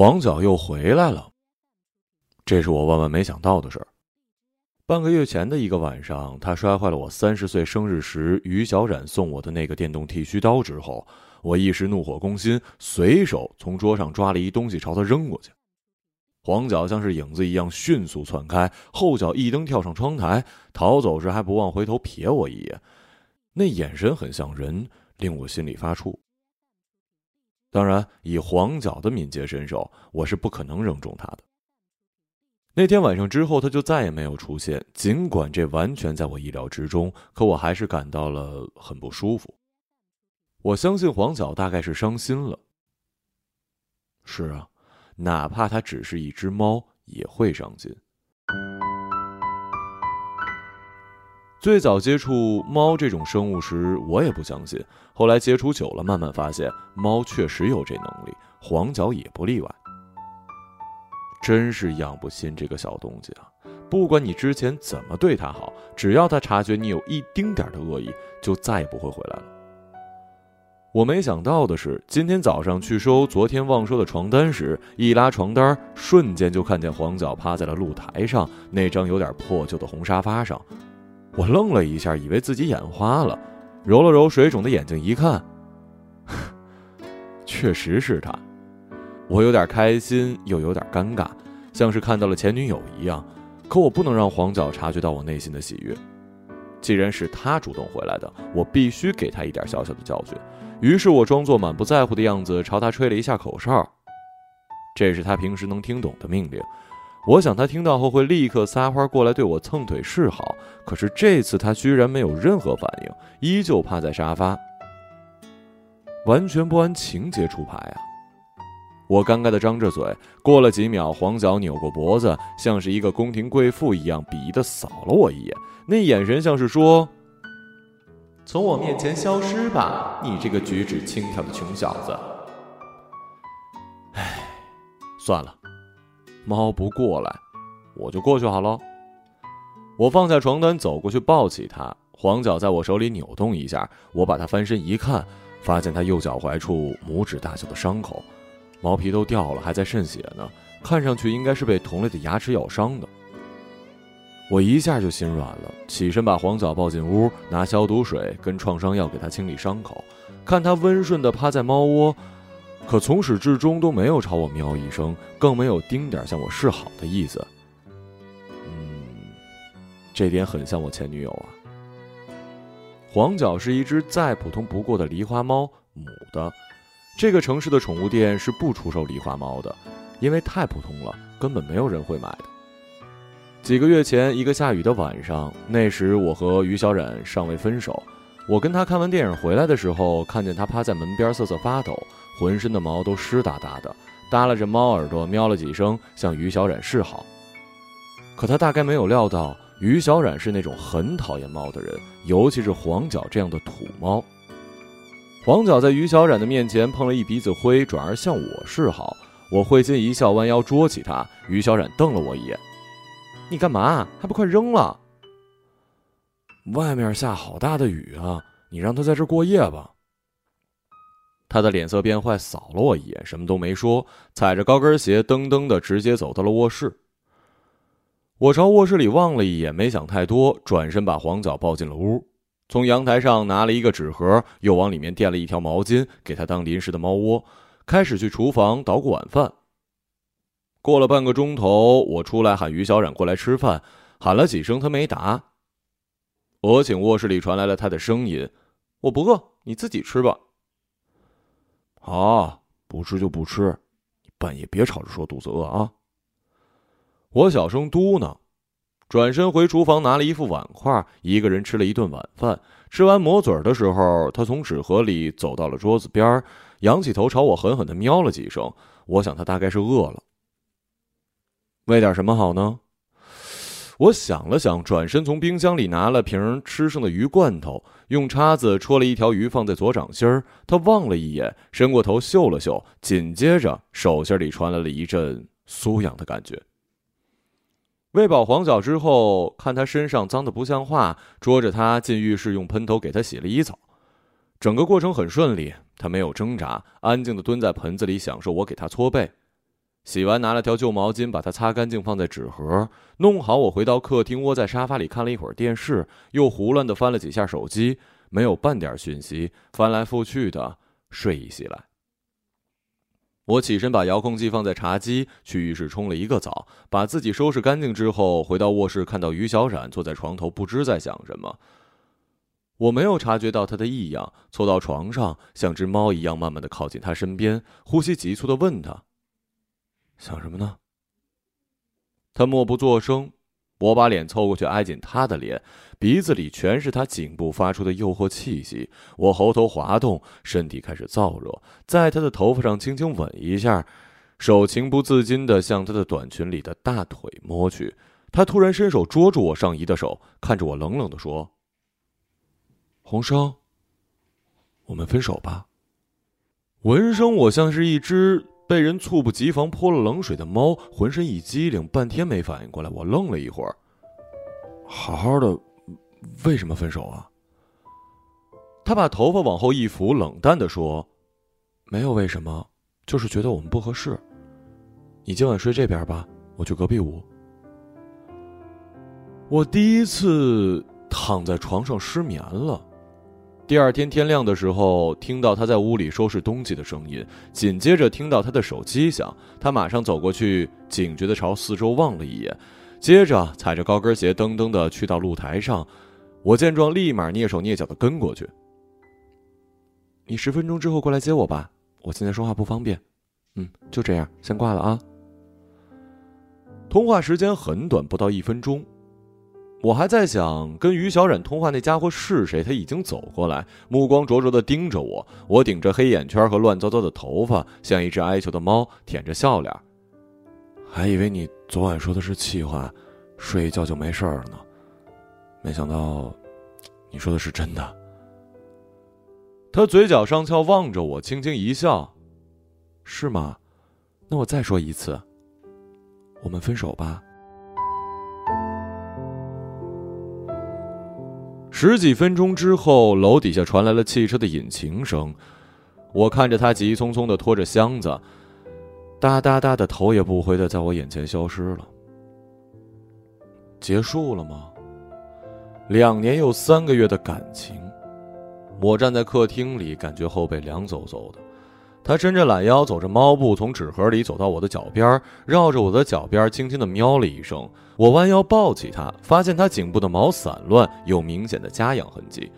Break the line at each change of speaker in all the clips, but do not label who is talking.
黄角又回来了，这是我万万没想到的事儿。半个月前的一个晚上，他摔坏了我三十岁生日时于小冉送我的那个电动剃须刀之后，我一时怒火攻心，随手从桌上抓了一东西朝他扔过去。黄角像是影子一样迅速窜开，后脚一蹬跳上窗台，逃走时还不忘回头瞥我一眼，那眼神很像人，令我心里发怵。当然，以黄角的敏捷身手，我是不可能扔中他的。那天晚上之后，他就再也没有出现。尽管这完全在我意料之中，可我还是感到了很不舒服。我相信黄角大概是伤心了。是啊，哪怕它只是一只猫，也会伤心。最早接触猫这种生物时，我也不相信。后来接触久了，慢慢发现猫确实有这能力，黄角也不例外。真是养不心这个小东西啊！不管你之前怎么对它好，只要它察觉你有一丁点的恶意，就再也不会回来了。我没想到的是，今天早上去收昨天忘收的床单时，一拉床单，瞬间就看见黄角趴在了露台上那张有点破旧的红沙发上。我愣了一下，以为自己眼花了，揉了揉水肿的眼睛，一看，确实是他。我有点开心，又有点尴尬，像是看到了前女友一样。可我不能让黄角察觉到我内心的喜悦。既然是他主动回来的，我必须给他一点小小的教训。于是我装作满不在乎的样子，朝他吹了一下口哨。这是他平时能听懂的命令。我想他听到后会立刻撒欢过来对我蹭腿示好，可是这次他居然没有任何反应，依旧趴在沙发，完全不按情节出牌啊！我尴尬的张着嘴，过了几秒，黄角扭过脖子，像是一个宫廷贵妇一样鄙夷的扫了我一眼，那眼神像是说：“从我面前消失吧，你这个举止轻佻的穷小子。”唉，算了。猫不过来，我就过去好了。我放下床单，走过去抱起它。黄脚在我手里扭动一下，我把它翻身一看，发现它右脚踝处拇指大小的伤口，毛皮都掉了，还在渗血呢，看上去应该是被同类的牙齿咬伤的。我一下就心软了，起身把黄脚抱进屋，拿消毒水跟创伤药给它清理伤口，看它温顺地趴在猫窝。可从始至终都没有朝我喵一声，更没有丁点向我示好的意思。嗯，这点很像我前女友啊。黄角是一只再普通不过的狸花猫，母的。这个城市的宠物店是不出售狸花猫的，因为太普通了，根本没有人会买的。几个月前，一个下雨的晚上，那时我和于小冉尚未分手，我跟他看完电影回来的时候，看见他趴在门边瑟瑟发抖。浑身的毛都湿哒哒的，耷拉着猫耳朵，喵了几声，向于小冉示好。可他大概没有料到，于小冉是那种很讨厌猫的人，尤其是黄角这样的土猫。黄角在于小冉的面前碰了一鼻子灰，转而向我示好。我会心一笑，弯腰捉起他。于小冉瞪了我一眼：“你干嘛？还不快扔了？”外面下好大的雨啊，你让他在这儿过夜吧。他的脸色变坏，扫了我一眼，什么都没说，踩着高跟鞋噔噔的直接走到了卧室。我朝卧室里望了一眼，没想太多，转身把黄角抱进了屋，从阳台上拿了一个纸盒，又往里面垫了一条毛巾，给他当临时的猫窝，开始去厨房捣鼓晚饭。过了半个钟头，我出来喊于小冉过来吃饭，喊了几声他没答。我请卧室里传来了他的声音：“我不饿，你自己吃吧。”好，不吃就不吃，你半夜别吵着说肚子饿啊！我小声嘟囔，转身回厨房拿了一副碗筷，一个人吃了一顿晚饭。吃完抹嘴的时候，他从纸盒里走到了桌子边，仰起头朝我狠狠的喵了几声。我想他大概是饿了。喂点什么好呢？我想了想，转身从冰箱里拿了瓶吃剩的鱼罐头，用叉子戳了一条鱼放在左掌心儿。他望了一眼，伸过头嗅了嗅，紧接着手心里传来了一阵酥痒的感觉。喂饱黄角之后，看他身上脏的不像话，捉着他进浴室用喷头给他洗了一澡。整个过程很顺利，他没有挣扎，安静的蹲在盆子里享受我给他搓背。洗完拿了条旧毛巾，把它擦干净，放在纸盒，弄好。我回到客厅，窝在沙发里看了一会儿电视，又胡乱的翻了几下手机，没有半点讯息，翻来覆去的睡意袭来。我起身把遥控器放在茶几，去浴室冲了一个澡，把自己收拾干净之后，回到卧室，看到于小冉坐在床头，不知在想什么。我没有察觉到他的异样，凑到床上，像只猫一样慢慢的靠近他身边，呼吸急促的问他。想什么呢？他默不作声，我把脸凑过去挨紧他的脸，鼻子里全是他颈部发出的诱惑气息。我喉头滑动，身体开始燥热，在他的头发上轻轻吻一下，手情不自禁的向他的短裙里的大腿摸去。他突然伸手捉住我上衣的手，看着我冷冷的说：“红生，我们分手吧。”闻声，我像是一只。被人猝不及防泼了冷水的猫，浑身一激灵，半天没反应过来。我愣了一会儿，好好的，为什么分手啊？他把头发往后一扶，冷淡的说：“没有为什么，就是觉得我们不合适。你今晚睡这边吧，我去隔壁屋。”我第一次躺在床上失眠了。第二天天亮的时候，听到他在屋里收拾东西的声音，紧接着听到他的手机响，他马上走过去，警觉的朝四周望了一眼，接着踩着高跟鞋噔噔的去到露台上。我见状，立马蹑手蹑脚的跟过去。你十分钟之后过来接我吧，我现在说话不方便。嗯，就这样，先挂了啊。通话时间很短，不到一分钟。我还在想跟于小冉通话那家伙是谁，他已经走过来，目光灼灼的盯着我。我顶着黑眼圈和乱糟糟的头发，像一只哀求的猫，舔着笑脸。还以为你昨晚说的是气话，睡一觉就没事了呢。没想到，你说的是真的。他嘴角上翘，望着我，轻轻一笑：“是吗？那我再说一次，我们分手吧。”十几分钟之后，楼底下传来了汽车的引擎声。我看着他急匆匆的拖着箱子，哒哒哒的头也不回的在我眼前消失了。结束了吗？两年又三个月的感情，我站在客厅里，感觉后背凉飕飕的。他伸着懒腰，走着猫步，从纸盒里走到我的脚边，绕着我的脚边，轻轻的喵了一声。我弯腰抱起他，发现他颈部的毛散乱，有明显的家养痕迹。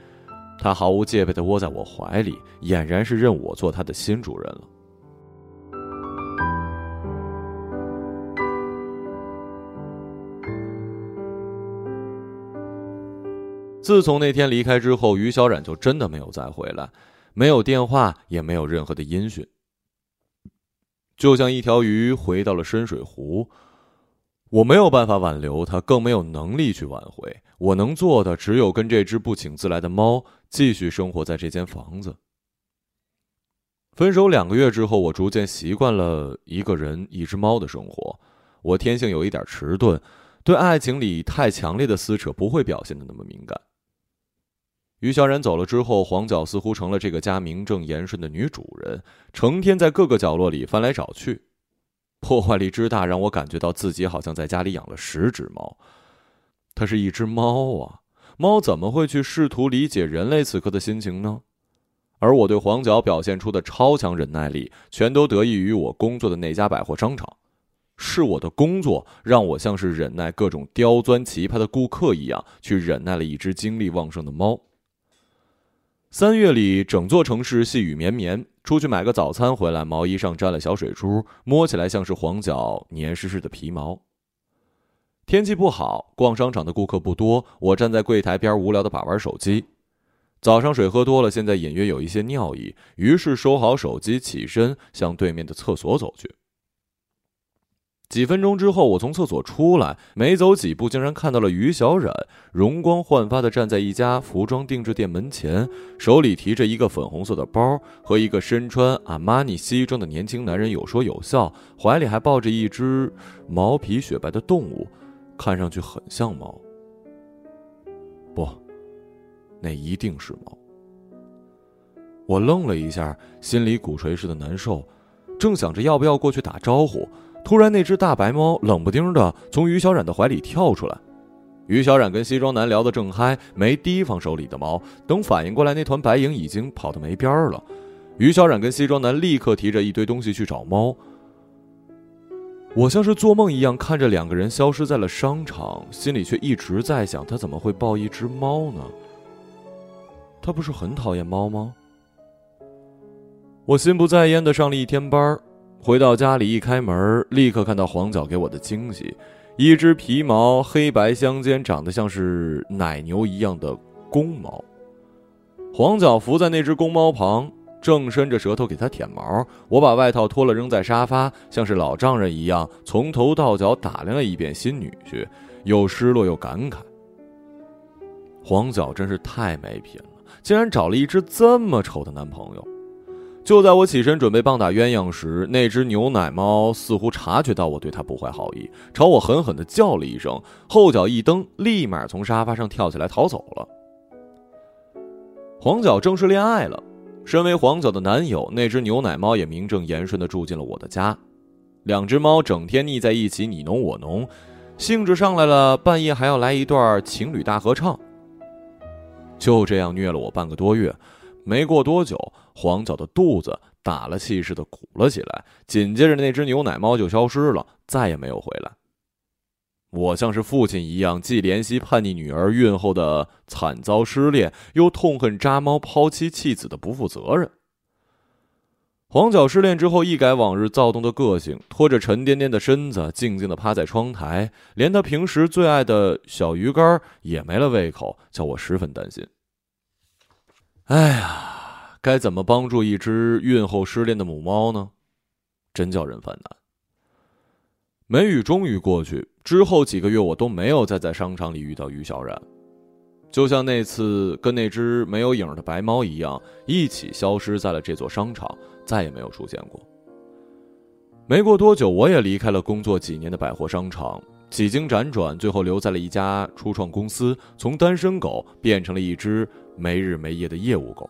他毫无戒备的窝在我怀里，俨然是认我做他的新主人了。自从那天离开之后，于小冉就真的没有再回来。没有电话，也没有任何的音讯，就像一条鱼回到了深水湖。我没有办法挽留它，更没有能力去挽回。我能做的，只有跟这只不请自来的猫继续生活在这间房子。分手两个月之后，我逐渐习惯了一个人、一只猫的生活。我天性有一点迟钝，对爱情里太强烈的撕扯不会表现的那么敏感。于小冉走了之后，黄角似乎成了这个家名正言顺的女主人，成天在各个角落里翻来找去，破坏力之大让我感觉到自己好像在家里养了十只猫。它是一只猫啊，猫怎么会去试图理解人类此刻的心情呢？而我对黄角表现出的超强忍耐力，全都得益于我工作的那家百货商场，是我的工作让我像是忍耐各种刁钻奇葩的顾客一样，去忍耐了一只精力旺盛的猫。三月里，整座城市细雨绵绵。出去买个早餐回来，毛衣上沾了小水珠，摸起来像是黄脚黏湿湿的皮毛。天气不好，逛商场的顾客不多，我站在柜台边无聊的把玩手机。早上水喝多了，现在隐约有一些尿意，于是收好手机，起身向对面的厕所走去。几分钟之后，我从厕所出来，没走几步，竟然看到了于小冉，容光焕发的站在一家服装定制店门前，手里提着一个粉红色的包，和一个身穿阿玛尼西装的年轻男人有说有笑，怀里还抱着一只毛皮雪白的动物，看上去很像猫。不，那一定是猫。我愣了一下，心里鼓槌似的难受，正想着要不要过去打招呼。突然，那只大白猫冷不丁的从于小冉的怀里跳出来。于小冉跟西装男聊得正嗨，没提防手里的猫。等反应过来，那团白影已经跑得没边儿了。于小冉跟西装男立刻提着一堆东西去找猫。我像是做梦一样看着两个人消失在了商场，心里却一直在想：他怎么会抱一只猫呢？他不是很讨厌猫吗？我心不在焉的上了一天班，回到家里一开门，立刻看到黄角给我的惊喜。一只皮毛黑白相间、长得像是奶牛一样的公猫，黄角伏在那只公猫旁，正伸着舌头给它舔毛。我把外套脱了扔在沙发，像是老丈人一样从头到脚打量了一遍新女婿，又失落又感慨。黄角真是太没品了，竟然找了一只这么丑的男朋友。就在我起身准备棒打鸳鸯时，那只牛奶猫似乎察觉到我对它不怀好意，朝我狠狠地叫了一声，后脚一蹬，立马从沙发上跳起来逃走了。黄角正式恋爱了，身为黄角的男友，那只牛奶猫也名正言顺地住进了我的家。两只猫整天腻在一起，你侬我侬，兴致上来了，半夜还要来一段情侣大合唱。就这样虐了我半个多月。没过多久，黄角的肚子打了气似的鼓了起来，紧接着那只牛奶猫就消失了，再也没有回来。我像是父亲一样，既怜惜叛逆女儿孕后的惨遭失恋，又痛恨渣猫抛妻弃子的不负责任。黄角失恋之后，一改往日躁动的个性，拖着沉甸甸的身子，静静的趴在窗台，连他平时最爱的小鱼干也没了胃口，叫我十分担心。哎呀，该怎么帮助一只孕后失恋的母猫呢？真叫人犯难。梅雨终于过去之后几个月，我都没有再在商场里遇到于小冉，就像那次跟那只没有影的白猫一样，一起消失在了这座商场，再也没有出现过。没过多久，我也离开了工作几年的百货商场，几经辗转，最后留在了一家初创公司，从单身狗变成了一只。没日没夜的业务狗，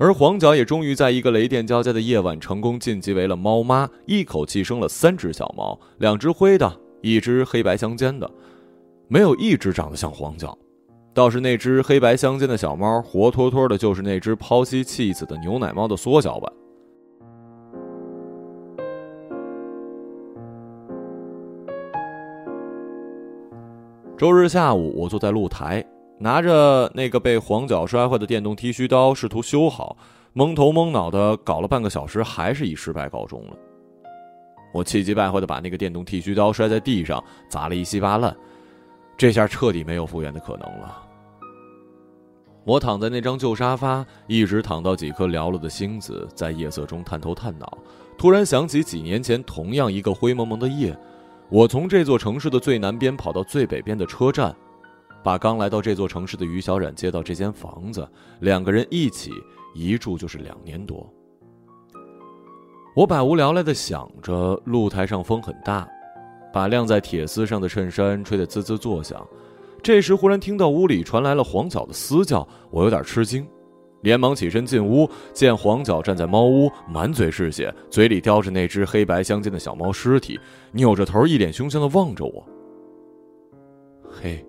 而黄角也终于在一个雷电交加的夜晚成功晋级为了猫妈，一口气生了三只小猫，两只灰的，一只黑白相间的，没有一只长得像黄角，倒是那只黑白相间的小猫，活脱脱的就是那只抛妻弃子的牛奶猫的缩小版。周日下午，我坐在露台。拿着那个被黄角摔坏的电动剃须刀，试图修好，蒙头蒙脑的搞了半个小时，还是以失败告终了。我气急败坏的把那个电动剃须刀摔在地上，砸了一稀巴烂。这下彻底没有复原的可能了。我躺在那张旧沙发，一直躺到几颗寥落的星子在夜色中探头探脑。突然想起几年前同样一个灰蒙蒙的夜，我从这座城市的最南边跑到最北边的车站。把刚来到这座城市的于小冉接到这间房子，两个人一起一住就是两年多。我百无聊赖的想着，露台上风很大，把晾在铁丝上的衬衫吹得滋滋作响。这时忽然听到屋里传来了黄角的嘶叫，我有点吃惊，连忙起身进屋，见黄角站在猫屋，满嘴是血，嘴里叼着那只黑白相间的小猫尸体，扭着头，一脸凶相的望着我。嘿。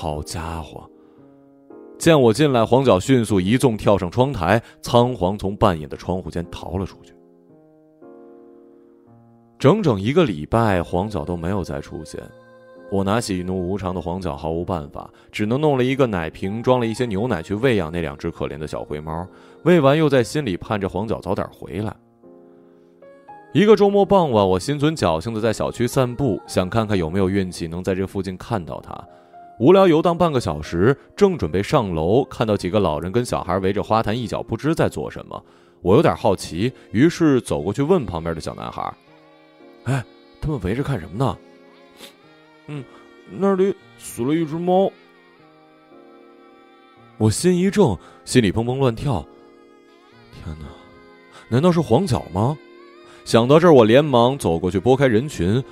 好家伙！见我进来，黄角迅速一纵跳上窗台，仓皇从半掩的窗户间逃了出去。整整一个礼拜，黄角都没有再出现。我拿喜怒无常的黄角毫无办法，只能弄了一个奶瓶，装了一些牛奶去喂养那两只可怜的小灰猫。喂完，又在心里盼着黄角早点回来。一个周末傍晚，我心存侥幸的在小区散步，想看看有没有运气能在这附近看到它。无聊游荡半个小时，正准备上楼，看到几个老人跟小孩围着花坛一角不知在做什么。我有点好奇，于是走过去问旁边的小男孩：“哎，他们围着看什么呢？”“嗯，那里死了一只猫。”我心一怔，心里砰砰乱跳。天哪，难道是黄角吗？想到这儿，我连忙走过去拨开人群，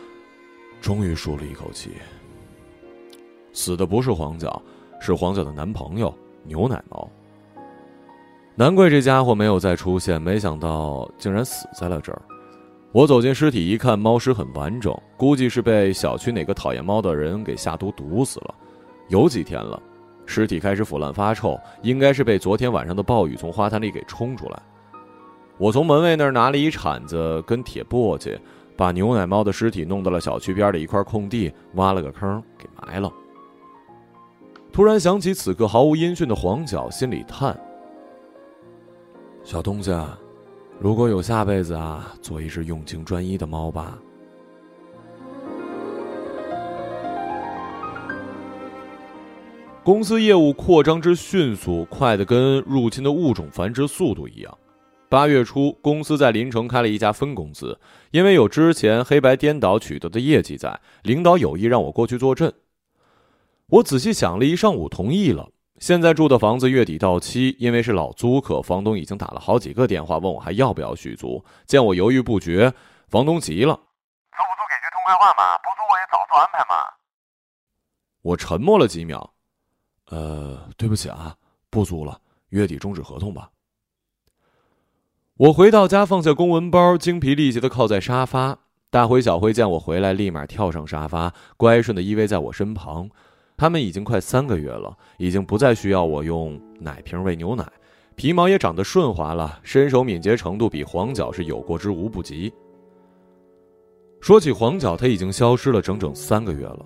终于舒了一口气。死的不是黄角，是黄角的男朋友牛奶猫。难怪这家伙没有再出现，没想到竟然死在了这儿。我走进尸体一看，猫尸很完整，估计是被小区哪个讨厌猫的人给下毒毒死了。有几天了，尸体开始腐烂发臭，应该是被昨天晚上的暴雨从花坛里给冲出来。我从门卫那儿拿了一铲子跟铁簸箕，把牛奶猫的尸体弄到了小区边的一块空地，挖了个坑给埋了。突然想起此刻毫无音讯的黄角，心里叹：小东西。如果有下辈子啊，做一只用情专一的猫吧。公司业务扩张之迅速，快的跟入侵的物种繁殖速度一样。八月初，公司在临城开了一家分公司，因为有之前黑白颠倒取得的业绩在，领导有意让我过去坐镇。我仔细想了一上午，同意了。现在住的房子月底到期，因为是老租客，房东已经打了好几个电话问我还要不要续租。见我犹豫不决，房东急了：“
租不租给句痛快话嘛，不租我也早做安排嘛。”
我沉默了几秒，呃，对不起啊，不租了，月底终止合同吧。我回到家，放下公文包，精疲力竭的靠在沙发。大灰、小灰见我回来，立马跳上沙发，乖顺的依偎在我身旁。他们已经快三个月了，已经不再需要我用奶瓶喂牛奶，皮毛也长得顺滑了，身手敏捷程度比黄角是有过之无不及。说起黄脚，它已经消失了整整三个月了。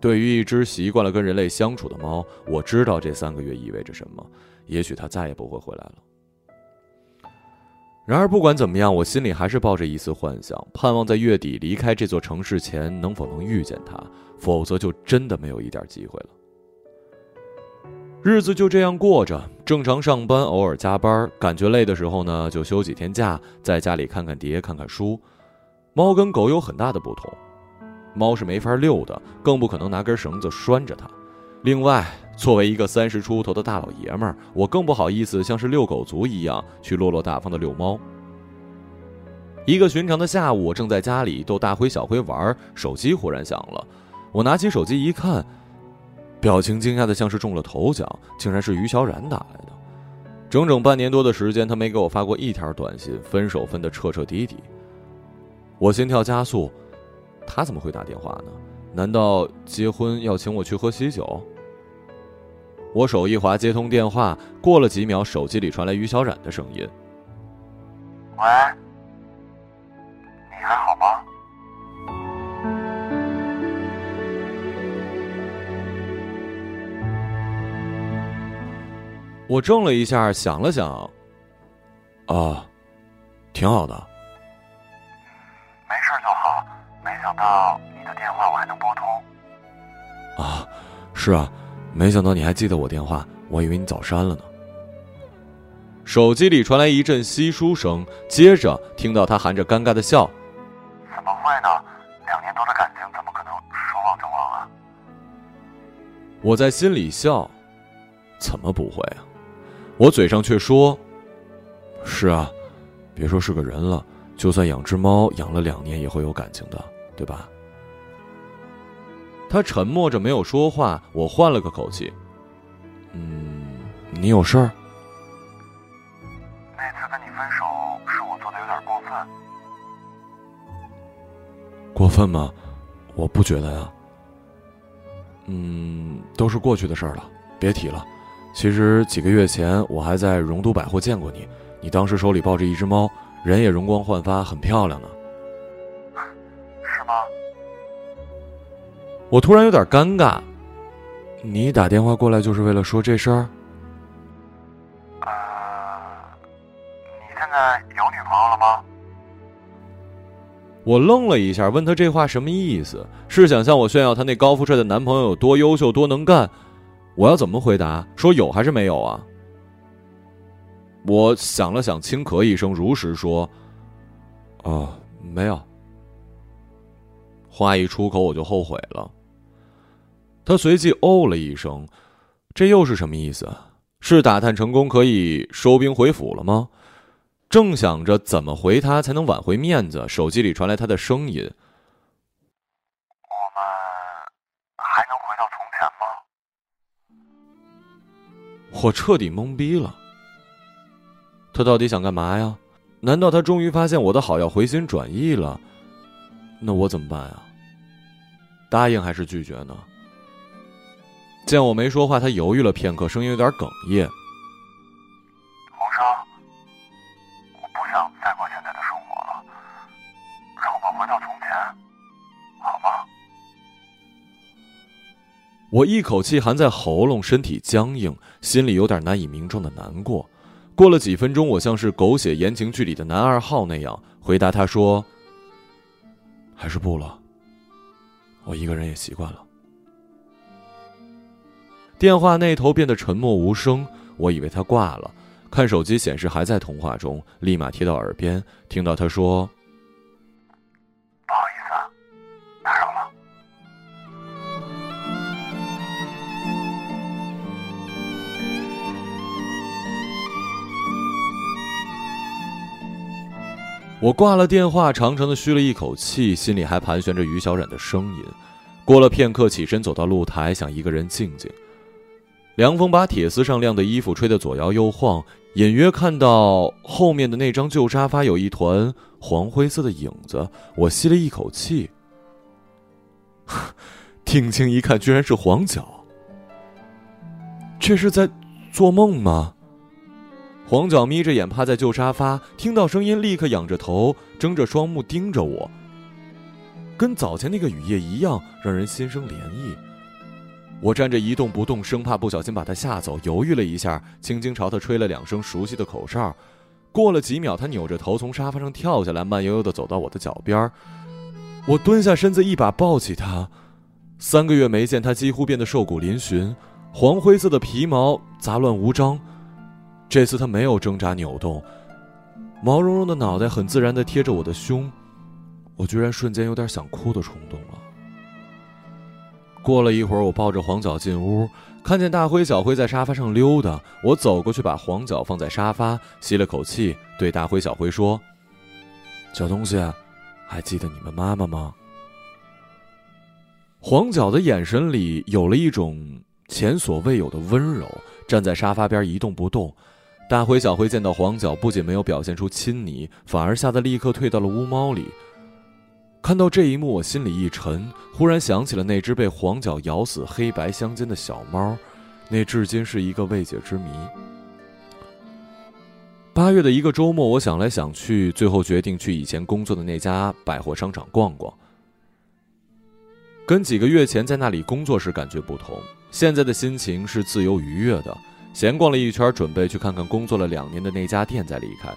对于一只习惯了跟人类相处的猫，我知道这三个月意味着什么，也许它再也不会回来了。然而不管怎么样，我心里还是抱着一丝幻想，盼望在月底离开这座城市前，能否能遇见它。否则就真的没有一点机会了。日子就这样过着，正常上班，偶尔加班，感觉累的时候呢，就休几天假，在家里看看碟，看看书。猫跟狗有很大的不同，猫是没法遛的，更不可能拿根绳子拴着它。另外，作为一个三十出头的大老爷们儿，我更不好意思像是遛狗族一样去落落大方的遛猫。一个寻常的下午，我正在家里逗大灰、小灰玩，手机忽然响了。我拿起手机一看，表情惊讶的像是中了头奖，竟然是于小冉打来的。整整半年多的时间，他没给我发过一条短信，分手分的彻彻底底。我心跳加速，他怎么会打电话呢？难道结婚要请我去喝喜酒？我手一滑接通电话，过了几秒，手机里传来于小冉的声音：“
喂，你还好吗？”
我怔了一下，想了想，啊，挺好的。
没事就好。没想到你的电话我还能拨通。
啊，是啊，没想到你还记得我电话，我以为你早删了呢。手机里传来一阵稀疏声，接着听到他含着尴尬的笑：“
怎么会呢？两年多的感情怎么可能说忘就忘啊？”
我在心里笑，怎么不会啊？我嘴上却说：“是啊，别说是个人了，就算养只猫，养了两年也会有感情的，对吧？”他沉默着没有说话。我换了个口气：“嗯，你有事儿？
那次跟你分手是我做的有点过分。
过分吗？我不觉得呀。嗯，都是过去的事儿了，别提了。”其实几个月前，我还在荣都百货见过你，你当时手里抱着一只猫，人也容光焕发，很漂亮呢。我突然有点尴尬。你打电话过来就是为了说这事儿？
呃，你现在有女朋友了吗？
我愣了一下，问他这话什么意思？是想向我炫耀他那高富帅的男朋友有多优秀、多能干？我要怎么回答？说有还是没有啊？我想了想，轻咳一声，如实说：“哦，没有。”话一出口，我就后悔了。他随即哦了一声，这又是什么意思？是打探成功可以收兵回府了吗？正想着怎么回他才能挽回面子，手机里传来他的声音。我们还能回到从前吗？”我彻底懵逼了。他到底想干嘛呀？难道他终于发现我的好要回心转意了？那我怎么办呀？答应还是拒绝呢？见我没说话，他犹豫了片刻，声音有点哽咽。
红生，我不想再过现在的生活了，让我回到从前，好吗？
我一口气含在喉咙，身体僵硬，心里有点难以名状的难过。过了几分钟，我像是狗血言情剧里的男二号那样回答他说：“还是不了，我一个人也习惯了。”电话那头变得沉默无声，我以为他挂了，看手机显示还在通话中，立马贴到耳边，听到他说：“
不好意思，啊，打扰了。”
我挂了电话，长长的吁了一口气，心里还盘旋着于小冉的声音。过了片刻，起身走到露台，想一个人静静。凉风把铁丝上晾的衣服吹得左摇右晃，隐约看到后面的那张旧沙发有一团黄灰色的影子。我吸了一口气，定睛一看，居然是黄角。这是在做梦吗？黄角眯着眼趴在旧沙发，听到声音立刻仰着头，睁着双目盯着我，跟早前那个雨夜一样，让人心生涟漪。我站着一动不动，生怕不小心把他吓走，犹豫了一下，轻轻朝他吹了两声熟悉的口哨。过了几秒，他扭着头从沙发上跳下来，慢悠悠地走到我的脚边。我蹲下身子，一把抱起他。三个月没见，他几乎变得瘦骨嶙峋，黄灰色的皮毛杂乱无章。这次他没有挣扎扭动，毛茸茸的脑袋很自然地贴着我的胸，我居然瞬间有点想哭的冲动了。过了一会儿，我抱着黄角进屋，看见大灰、小灰在沙发上溜达，我走过去把黄角放在沙发，吸了口气，对大灰、小灰说：“小东西，还记得你们妈妈吗？”黄角的眼神里有了一种前所未有的温柔，站在沙发边一动不动。大灰、小灰见到黄角，不仅没有表现出亲昵，反而吓得立刻退到了屋猫里。看到这一幕，我心里一沉，忽然想起了那只被黄角咬死、黑白相间的小猫，那至今是一个未解之谜。八月的一个周末，我想来想去，最后决定去以前工作的那家百货商场逛逛。跟几个月前在那里工作时感觉不同，现在的心情是自由愉悦的。闲逛了一圈，准备去看看工作了两年的那家店，再离开。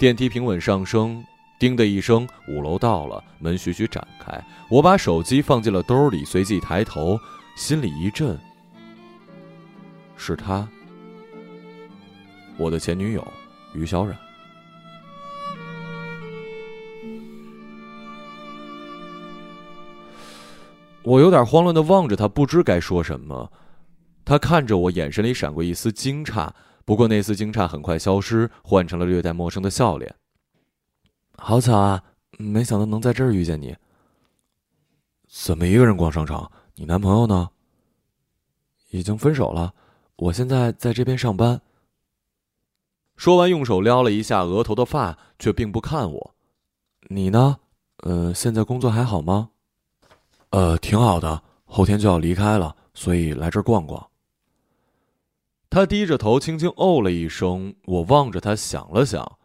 电梯平稳上升，叮的一声，五楼到了，门徐徐展开。我把手机放进了兜里，随即抬头，心里一震。是他，我的前女友于小冉。我有点慌乱的望着他，不知该说什么。他看着我，眼神里闪过一丝惊诧，不过那丝惊诧很快消失，换成了略带陌生的笑脸。好巧啊，没想到能在这儿遇见你。怎么一个人逛商场？你男朋友呢？已经分手了，我现在在这边上班。说完，用手撩了一下额头的发，却并不看我。你呢？呃，现在工作还好吗？呃，挺好的，后天就要离开了，所以来这儿逛逛。他低着头，轻轻哦了一声。我望着他，想了想。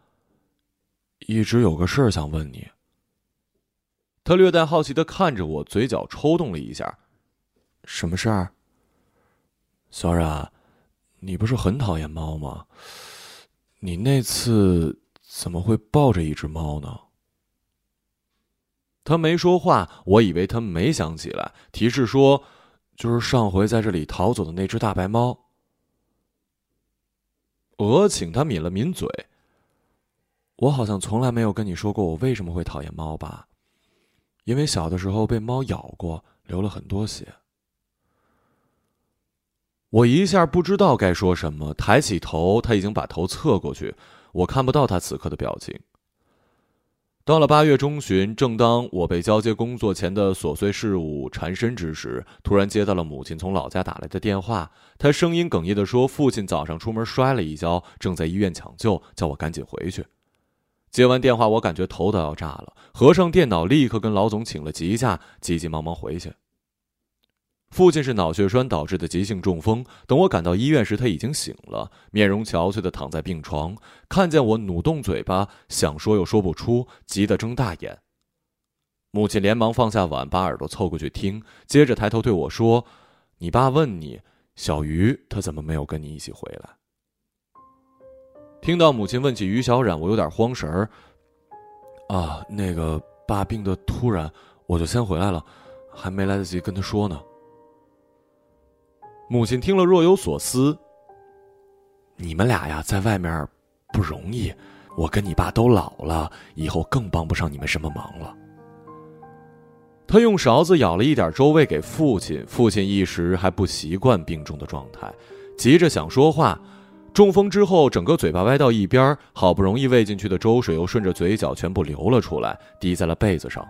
一直有个事儿想问你。他略带好奇的看着我，嘴角抽动了一下。什么事儿？小冉，你不是很讨厌猫吗？你那次怎么会抱着一只猫呢？他没说话，我以为他没想起来，提示说，就是上回在这里逃走的那只大白猫。我请他抿了抿嘴。我好像从来没有跟你说过我为什么会讨厌猫吧？因为小的时候被猫咬过，流了很多血。我一下不知道该说什么，抬起头，他已经把头侧过去，我看不到他此刻的表情。到了八月中旬，正当我被交接工作前的琐碎事务缠身之时，突然接到了母亲从老家打来的电话。她声音哽咽的说：“父亲早上出门摔了一跤，正在医院抢救，叫我赶紧回去。”接完电话，我感觉头都要炸了，合上电脑，立刻跟老总请了急假，急急忙忙回去。父亲是脑血栓导致的急性中风。等我赶到医院时，他已经醒了，面容憔悴的躺在病床。看见我，努动嘴巴，想说又说不出，急得睁大眼。母亲连忙放下碗，把耳朵凑过去听，接着抬头对我说：“你爸问你，小鱼他怎么没有跟你一起回来？”听到母亲问起于小冉，我有点慌神儿。啊，那个爸病的突然，我就先回来了，还没来得及跟他说呢。母亲听了若有所思。你们俩呀，在外面不容易，我跟你爸都老了，以后更帮不上你们什么忙了。他用勺子舀了一点粥喂给父亲，父亲一时还不习惯病重的状态，急着想说话。中风之后，整个嘴巴歪到一边，好不容易喂进去的粥水又顺着嘴角全部流了出来，滴在了被子上。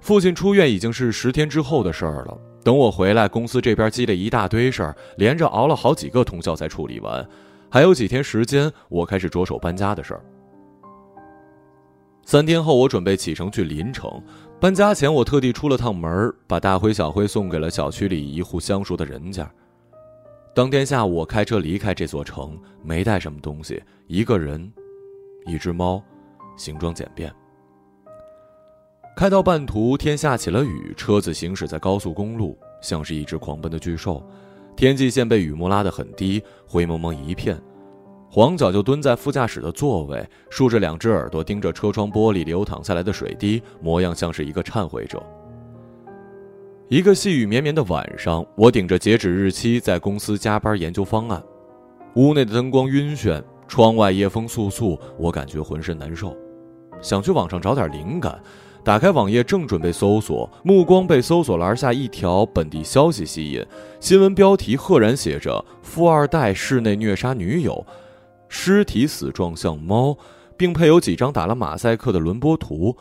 父亲出院已经是十天之后的事儿了。等我回来，公司这边积了一大堆事儿，连着熬了好几个通宵才处理完。还有几天时间，我开始着手搬家的事儿。三天后，我准备启程去临城。搬家前，我特地出了趟门，把大灰小灰送给了小区里一户相熟的人家。当天下午，我开车离开这座城，没带什么东西，一个人，一只猫，形状简便。开到半途，天下起了雨，车子行驶在高速公路，像是一只狂奔的巨兽。天际线被雨幕拉得很低，灰蒙蒙一片。黄角就蹲在副驾驶的座位，竖着两只耳朵盯着车窗玻璃流淌下来的水滴，模样像是一个忏悔者。一个细雨绵绵的晚上，我顶着截止日期在公司加班研究方案。屋内的灯光晕眩，窗外夜风簌簌，我感觉浑身难受，想去网上找点灵感。打开网页，正准备搜索，目光被搜索栏下一条本地消息吸引。新闻标题赫然写着：“富二代室内虐杀女友，尸体死状像猫，并配有几张打了马赛克的轮播图。”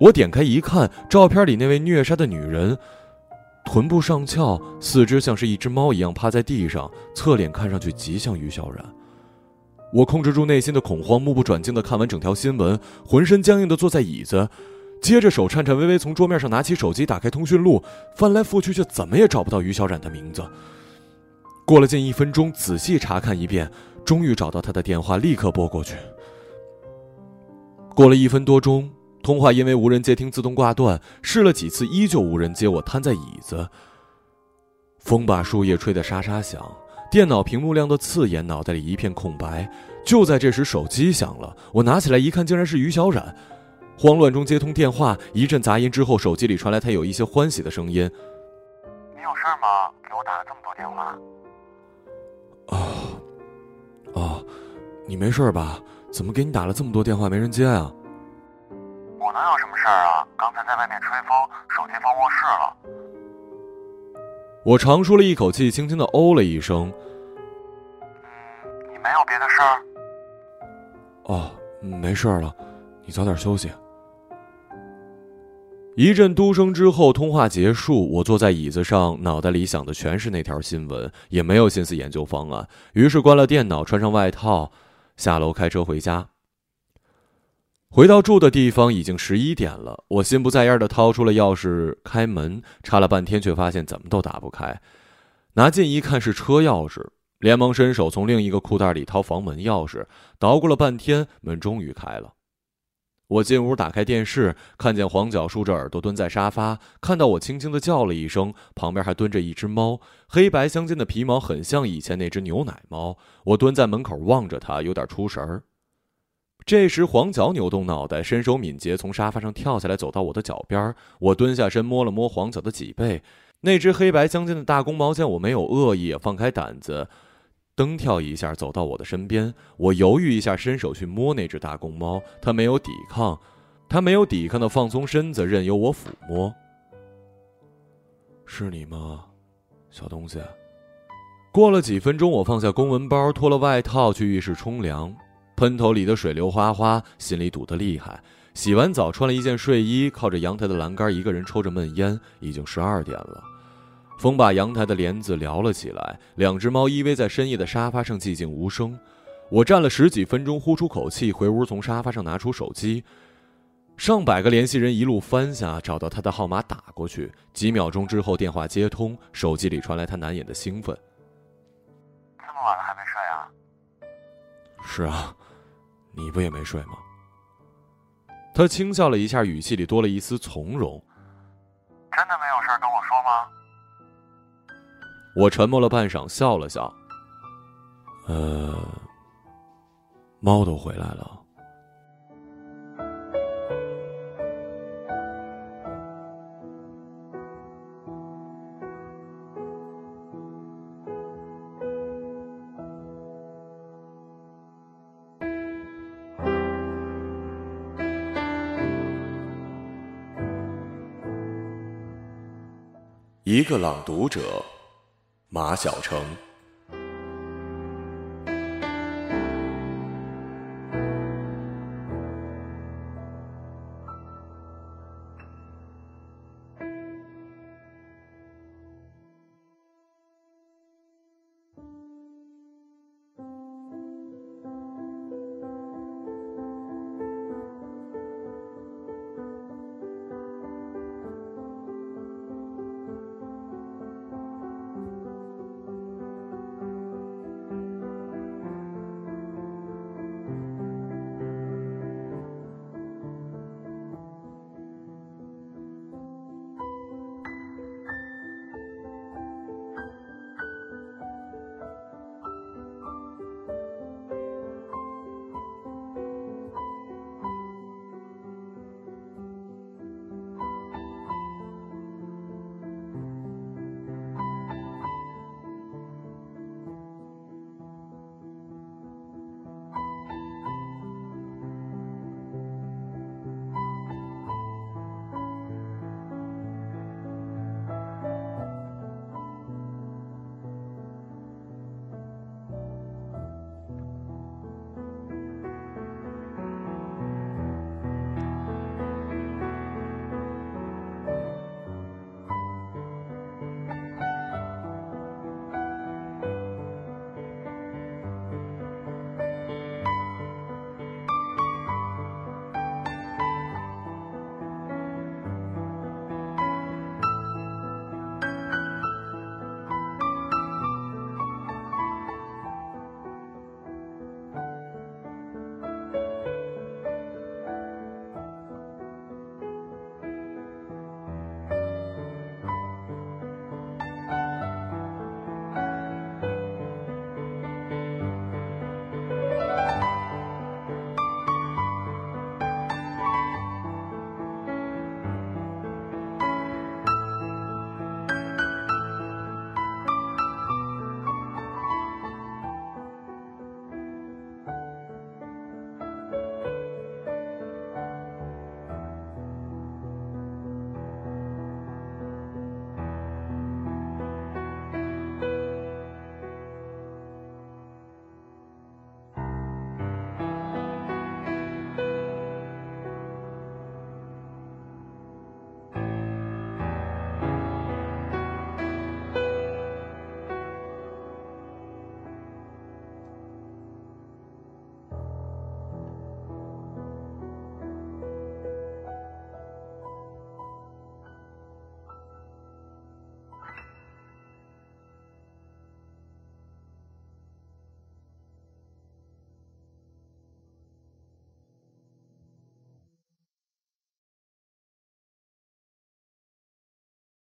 我点开一看，照片里那位虐杀的女人，臀部上翘，四肢像是一只猫一样趴在地上，侧脸看上去极像于小然。我控制住内心的恐慌，目不转睛地看完整条新闻，浑身僵硬地坐在椅子。接着手颤颤巍巍从桌面上拿起手机，打开通讯录，翻来覆去却怎么也找不到于小冉的名字。过了近一分钟，仔细查看一遍，终于找到他的电话，立刻拨过去。过了一分多钟，通话因为无人接听自动挂断，试了几次依旧无人接，我瘫在椅子。风把树叶吹得沙沙响，电脑屏幕亮得刺眼，脑袋里一片空白。就在这时，手机响了，我拿起来一看，竟然是于小冉。慌乱中接通电话，一阵杂音之后，手机里传来他有一些欢喜的声音：“
你有事吗？给我打了这么多电话。”“
啊，哦，你没事吧？怎么给你打了这么多电话没人接啊？”“
我能有什么事儿啊？刚才在外面吹风，手机放卧室了。”
我长舒了一口气，轻轻的哦了一声。
“嗯，你没有别的事儿？”“
哦，没事了，你早点休息。”一阵嘟声之后，通话结束。我坐在椅子上，脑袋里想的全是那条新闻，也没有心思研究方案。于是关了电脑，穿上外套，下楼开车回家。回到住的地方已经十一点了，我心不在焉的掏出了钥匙开门，插了半天，却发现怎么都打不开。拿近一看是车钥匙，连忙伸手从另一个裤袋里掏房门钥匙，捣鼓了半天，门终于开了。我进屋，打开电视，看见黄角竖着耳朵蹲在沙发，看到我，轻轻的叫了一声，旁边还蹲着一只猫，黑白相间的皮毛很像以前那只牛奶猫。我蹲在门口望着它，有点出神儿。这时，黄角扭动脑袋，身手敏捷，从沙发上跳下来，走到我的脚边。我蹲下身，摸了摸黄角的脊背，那只黑白相间的大公猫见我没有恶意，也放开胆子。蹬跳一下，走到我的身边。我犹豫一下，伸手去摸那只大公猫，它没有抵抗，它没有抵抗的放松身子，任由我抚摸。是你吗，小东西？过了几分钟，我放下公文包，脱了外套，去浴室冲凉。喷头里的水流哗哗，心里堵得厉害。洗完澡，穿了一件睡衣，靠着阳台的栏杆，一个人抽着闷烟。已经十二点了。风把阳台的帘子撩了起来，两只猫依偎在深夜的沙发上，寂静无声。我站了十几分钟，呼出口气，回屋从沙发上拿出手机。上百个联系人一路翻下，找到他的号码打过去。几秒钟之后，电话接通，手机里传来他难掩的兴奋：“
这么晚了还没睡啊？”“
是啊，你不也没睡吗？”他轻笑了一下，语气里多了一丝从容。
“真的没有事跟我说吗？”
我沉默了半晌，笑了笑：“呃，猫都回来了。”一个朗读者，马晓成。